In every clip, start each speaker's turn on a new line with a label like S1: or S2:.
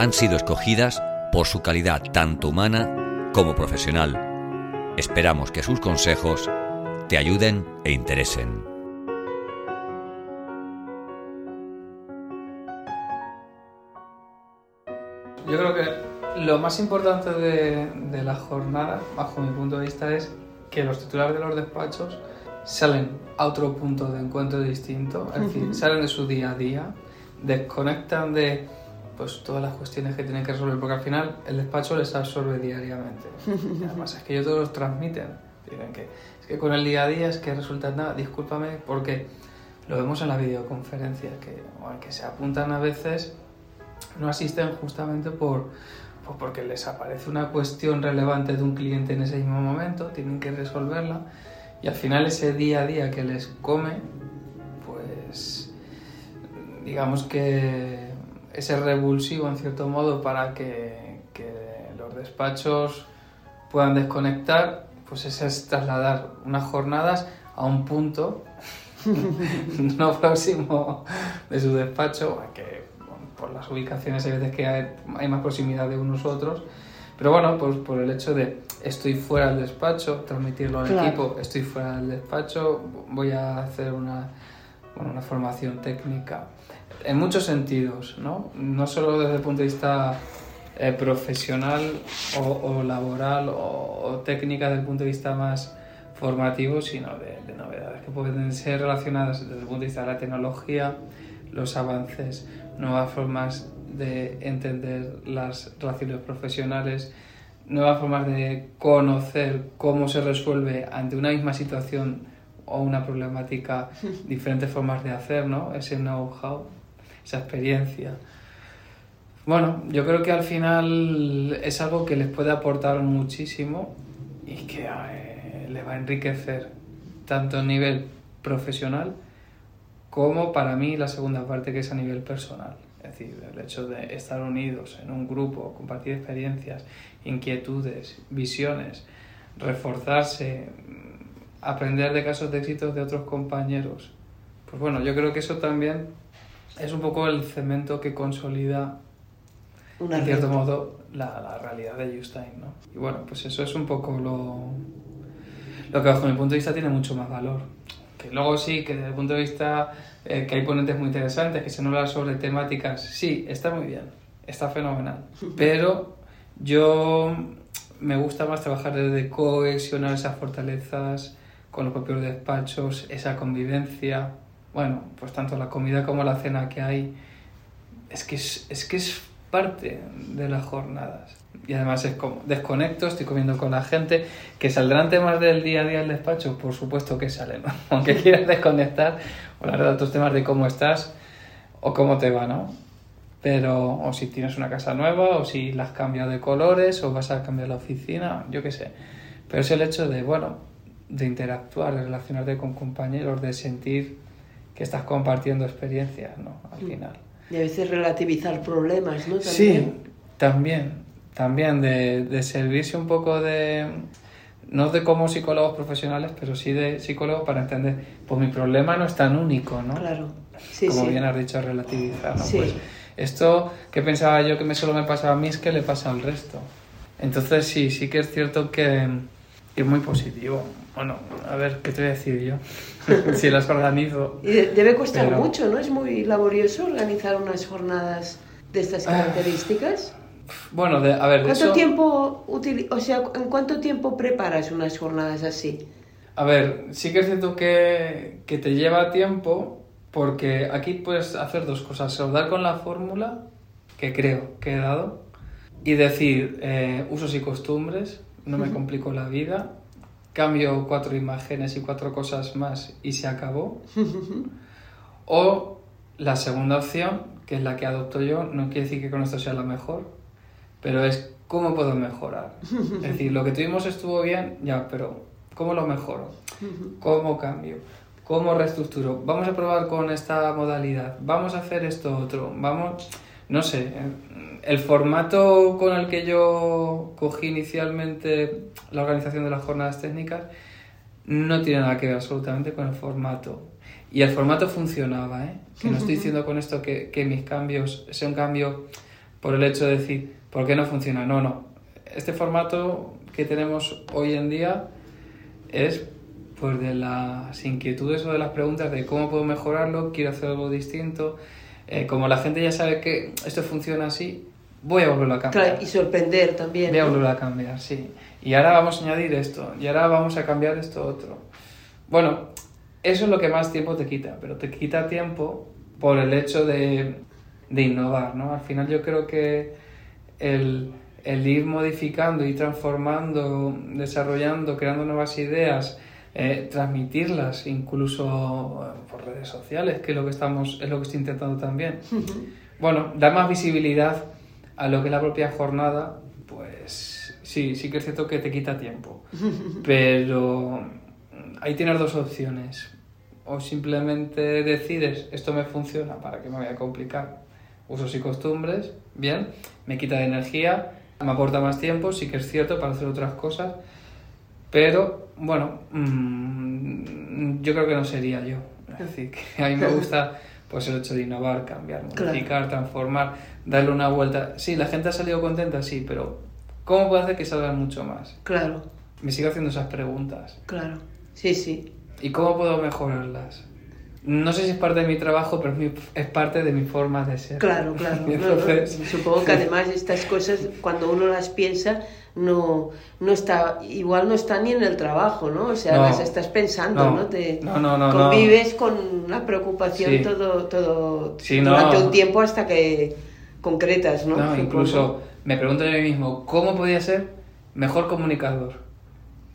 S1: han sido escogidas por su calidad tanto humana como profesional. Esperamos que sus consejos te ayuden e interesen.
S2: Yo creo que lo más importante de, de la jornada, bajo mi punto de vista, es que los titulares de los despachos salen a otro punto de encuentro distinto, es decir, salen de su día a día, desconectan de pues todas las cuestiones que tienen que resolver, porque al final el despacho les absorbe diariamente. Además es que ellos todos los transmiten. Dicen que es que con el día a día es que resulta nada, discúlpame, porque lo vemos en la videoconferencia, que, que se apuntan a veces, no asisten justamente por, pues porque les aparece una cuestión relevante de un cliente en ese mismo momento, tienen que resolverla y al final ese día a día que les come, pues digamos que ese revulsivo en cierto modo para que, que los despachos puedan desconectar, pues ese es trasladar unas jornadas a un punto no próximo de su despacho, que por las ubicaciones hay veces que hay, hay más proximidad de unos otros, pero bueno, pues por el hecho de estoy fuera del despacho, transmitirlo al
S3: Claro.
S2: equipo, estoy fuera del despacho, voy a hacer una, bueno, una formación técnica. En muchos sentidos, ¿no? No solo desde el punto de vista eh, profesional o, o laboral o, o técnica desde el punto de vista más formativo, sino de, de novedades que pueden ser relacionadas desde el punto de vista de la tecnología, los avances, nuevas formas de entender las relaciones profesionales, nuevas formas de conocer cómo se resuelve ante una misma situación o una problemática, diferentes formas de hacer, ¿no? Ese know-how, esa experiencia. Bueno, yo creo que al final es algo que les puede aportar muchísimo y que eh, les va a enriquecer tanto a nivel profesional como para mí la segunda parte que es a nivel personal. Es decir, el hecho de estar unidos en un grupo, compartir experiencias, inquietudes, visiones, reforzarse, aprender de casos de éxitos de otros compañeros. Pues bueno, yo creo que eso también es un poco el cemento que consolida,
S3: Una
S2: en cierto modo, la, la realidad de Justin, ¿no? Y bueno, pues eso es un poco lo, lo que bajo mi punto de vista tiene mucho más valor. Que luego sí, que desde el punto de vista eh, que hay ponentes muy interesantes, que se nos habla sobre temáticas, sí, está muy bien, está fenomenal. Pero yo me gusta más trabajar desde cohesionar esas fortalezas con los propios despachos, esa convivencia. Bueno, pues tanto la comida como la cena que hay, es que es, es que es parte de las jornadas. Y además es como desconecto, estoy comiendo con la gente, que saldrán temas del día a día del despacho, por supuesto que salen, aunque quieras desconectar, hablar de otros temas de cómo estás o cómo te va, ¿no? Pero, o si tienes una casa nueva, o si la has cambiado de colores, o vas a cambiar la oficina, yo qué sé. Pero es el hecho de, bueno, de interactuar, de relacionarte con compañeros, de sentir que estás compartiendo experiencias, ¿no? Al final.
S3: Y a veces relativizar problemas, ¿no?
S2: Sí,
S3: También.
S2: también, también de, de servirse un poco de, no de como psicólogos profesionales, pero sí de psicólogos para entender, pues mi problema no es tan único, ¿no?
S3: Claro. Sí,
S2: como
S3: sí.
S2: bien has dicho, relativizar, ¿no?
S3: Sí.
S2: Pues esto que pensaba yo que me solo me pasaba a mí es que le pasa al resto. Entonces sí, sí que es cierto que, que es muy positivo. Bueno, a ver, ¿qué te voy a decir yo? si las organizo.
S3: Y de- debe costar
S2: Pero-
S3: mucho, ¿no? Es muy laborioso organizar unas jornadas de estas
S2: Ah.
S3: características.
S2: Bueno, de- a ver,
S3: ¿Cuánto
S2: eso-
S3: tiempo utili- o sea, en cuánto tiempo preparas unas jornadas así?
S2: A ver, sí que es cierto que, que te lleva tiempo porque aquí puedes hacer dos cosas. O dar con la fórmula, que creo que he dado, y decir eh, usos y costumbres, no me complico la vida, cambio cuatro imágenes y cuatro cosas más y se acabó. o la segunda opción, que es la que adopto yo, no quiere decir que con esto sea la mejor, pero es cómo puedo mejorar. Es decir, lo que tuvimos estuvo bien, ya, pero ¿cómo lo mejoro? ¿Cómo cambio? ¿Cómo reestructuro? Vamos a probar con esta modalidad, vamos a hacer esto otro, vamos, no sé, el formato con el que yo cogí inicialmente la organización de las jornadas técnicas no tiene nada que ver absolutamente con el formato. Y el formato funcionaba, ¿eh? Que no estoy diciendo con esto que, que mis cambios sea un cambio por el hecho de decir, ¿por qué no funciona? No, no. Este formato que tenemos hoy en día es pues de las inquietudes o de las preguntas de cómo puedo mejorarlo, quiero hacer algo distinto. Eh, como la gente ya sabe que esto funciona así, voy a volverlo a cambiar.
S3: Claro, y sorprender también.
S2: Voy a volverlo a cambiar, sí. Y ahora vamos a añadir esto, y ahora vamos a cambiar esto otro. Bueno, eso es lo que más tiempo te quita, pero te quita tiempo por el hecho de, de innovar, ¿no? Al final yo creo que el, el ir modificando, ir transformando, desarrollando, creando nuevas ideas, eh, transmitirlas incluso eh, por redes sociales, que es lo que estamos, es lo que estoy intentando también. Bueno, dar más visibilidad a lo que es la propia jornada, pues sí, sí que es cierto que te quita tiempo. Pero ahí tienes dos opciones. O simplemente decides, esto me funciona, ¿para qué me voy a complicar? Usos y costumbres, bien, me quita de energía, me aporta más tiempo, sí que es cierto, para hacer otras cosas. Pero, bueno, mm, yo creo que no sería yo. Es decir, que a mí me gusta pues el hecho de innovar, cambiar,
S3: Claro.
S2: modificar, transformar, darle una vuelta. Sí, la gente ha salido contenta, sí, pero ¿cómo puedo hacer que salgan mucho más?
S3: Claro,
S2: Me sigo haciendo esas preguntas.
S3: claro. Sí, sí.
S2: ¿Y cómo puedo mejorarlas? No sé si es parte de mi trabajo, pero es, mi- es parte de mi forma de ser.
S3: Claro, claro.
S2: Y
S3: No, no,
S2: entonces-
S3: Supongo que además estas cosas, cuando uno las piensa, no, no está, igual no está ni en el trabajo, ¿no? O sea,
S2: No.
S3: las estás pensando,
S2: No.
S3: ¿no? Te
S2: No, no, no, no.
S3: convives con la preocupación
S2: Sí.
S3: todo, todo
S2: Sí,
S3: durante un tiempo hasta que concretas, ¿no?
S2: No, incluso me pregunto a mí mismo, ¿cómo podía ser mejor comunicador?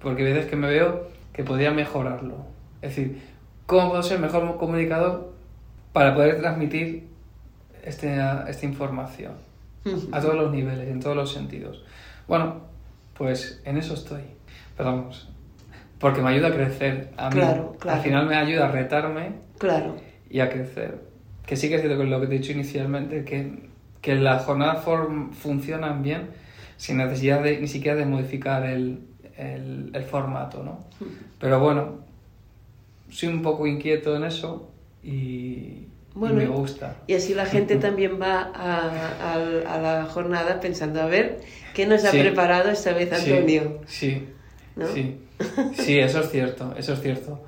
S2: Porque hay veces que me veo que podría mejorarlo. Es decir, ¿cómo puedo ser mejor comunicador para poder transmitir este, esta información? A todos los niveles, en todos los sentidos. Bueno, pues en eso estoy. Pero vamos, porque me ayuda a crecer. A mí.
S3: Claro, claro.
S2: Al final me ayuda a retarme
S3: Claro,
S2: y a crecer. Que sí que es cierto que lo que te he dicho inicialmente, que, que las jornadas form- funcionan bien sin necesidad de, ni siquiera de modificar el, el, el formato, ¿no? Pero bueno, soy un poco inquieto en eso y, y
S3: Bueno,
S2: me gusta.
S3: y así la gente también va a, a- a la jornada pensando, a ver, ¿qué nos ha
S2: Sí.
S3: preparado esta vez
S2: Sí,
S3: Antonio?
S2: Sí,
S3: ¿No?
S2: sí, sí, eso es cierto, eso es cierto.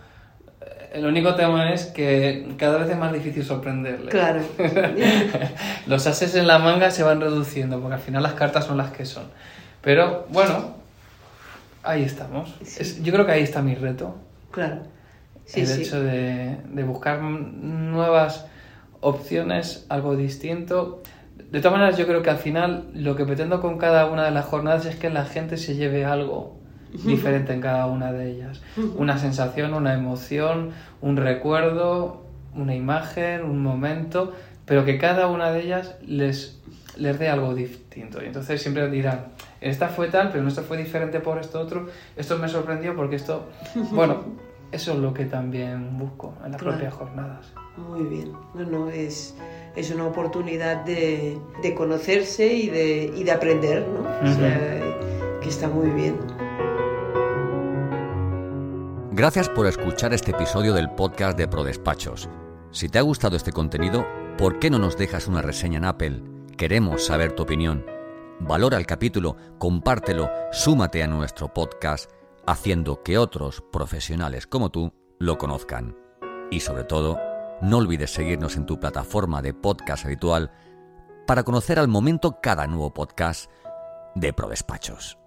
S2: Eh, El único tema es que cada vez es más difícil sorprenderle.
S3: Claro.
S2: Los ases en la manga se van reduciendo, porque al final las cartas son las que son. Pero bueno, ahí estamos.
S3: Sí.
S2: Es- yo creo que ahí está mi reto.
S3: Claro. Sí,
S2: el
S3: sí.
S2: hecho de, de buscar nuevas opciones, algo distinto. De todas maneras, yo creo que al final lo que pretendo con cada una de las jornadas es que la gente se lleve algo diferente en cada una de ellas. Una sensación, una emoción, un recuerdo, una imagen, un momento, pero que cada una de ellas les, les dé algo distinto. Y entonces siempre dirán, esta fue tal, pero esto fue diferente por esto otro, esto me sorprendió porque esto... Bueno, eso es lo que también busco en las
S3: Claro.
S2: propias jornadas.
S3: Muy bien. No, no, es, es una oportunidad de, de conocerse y de, y de aprender, ¿no? O sea, que está muy bien.
S1: Gracias por escuchar este episodio del podcast de ProDespachos. Si te ha gustado este contenido, ¿por qué no nos dejas una reseña en Apple? Queremos saber tu opinión. Valora el capítulo, compártelo, súmate a nuestro podcast, haciendo que otros profesionales como tú lo conozcan. Y sobre todo, no olvides seguirnos en tu plataforma de podcast habitual para conocer al momento cada nuevo podcast de ProDespachos.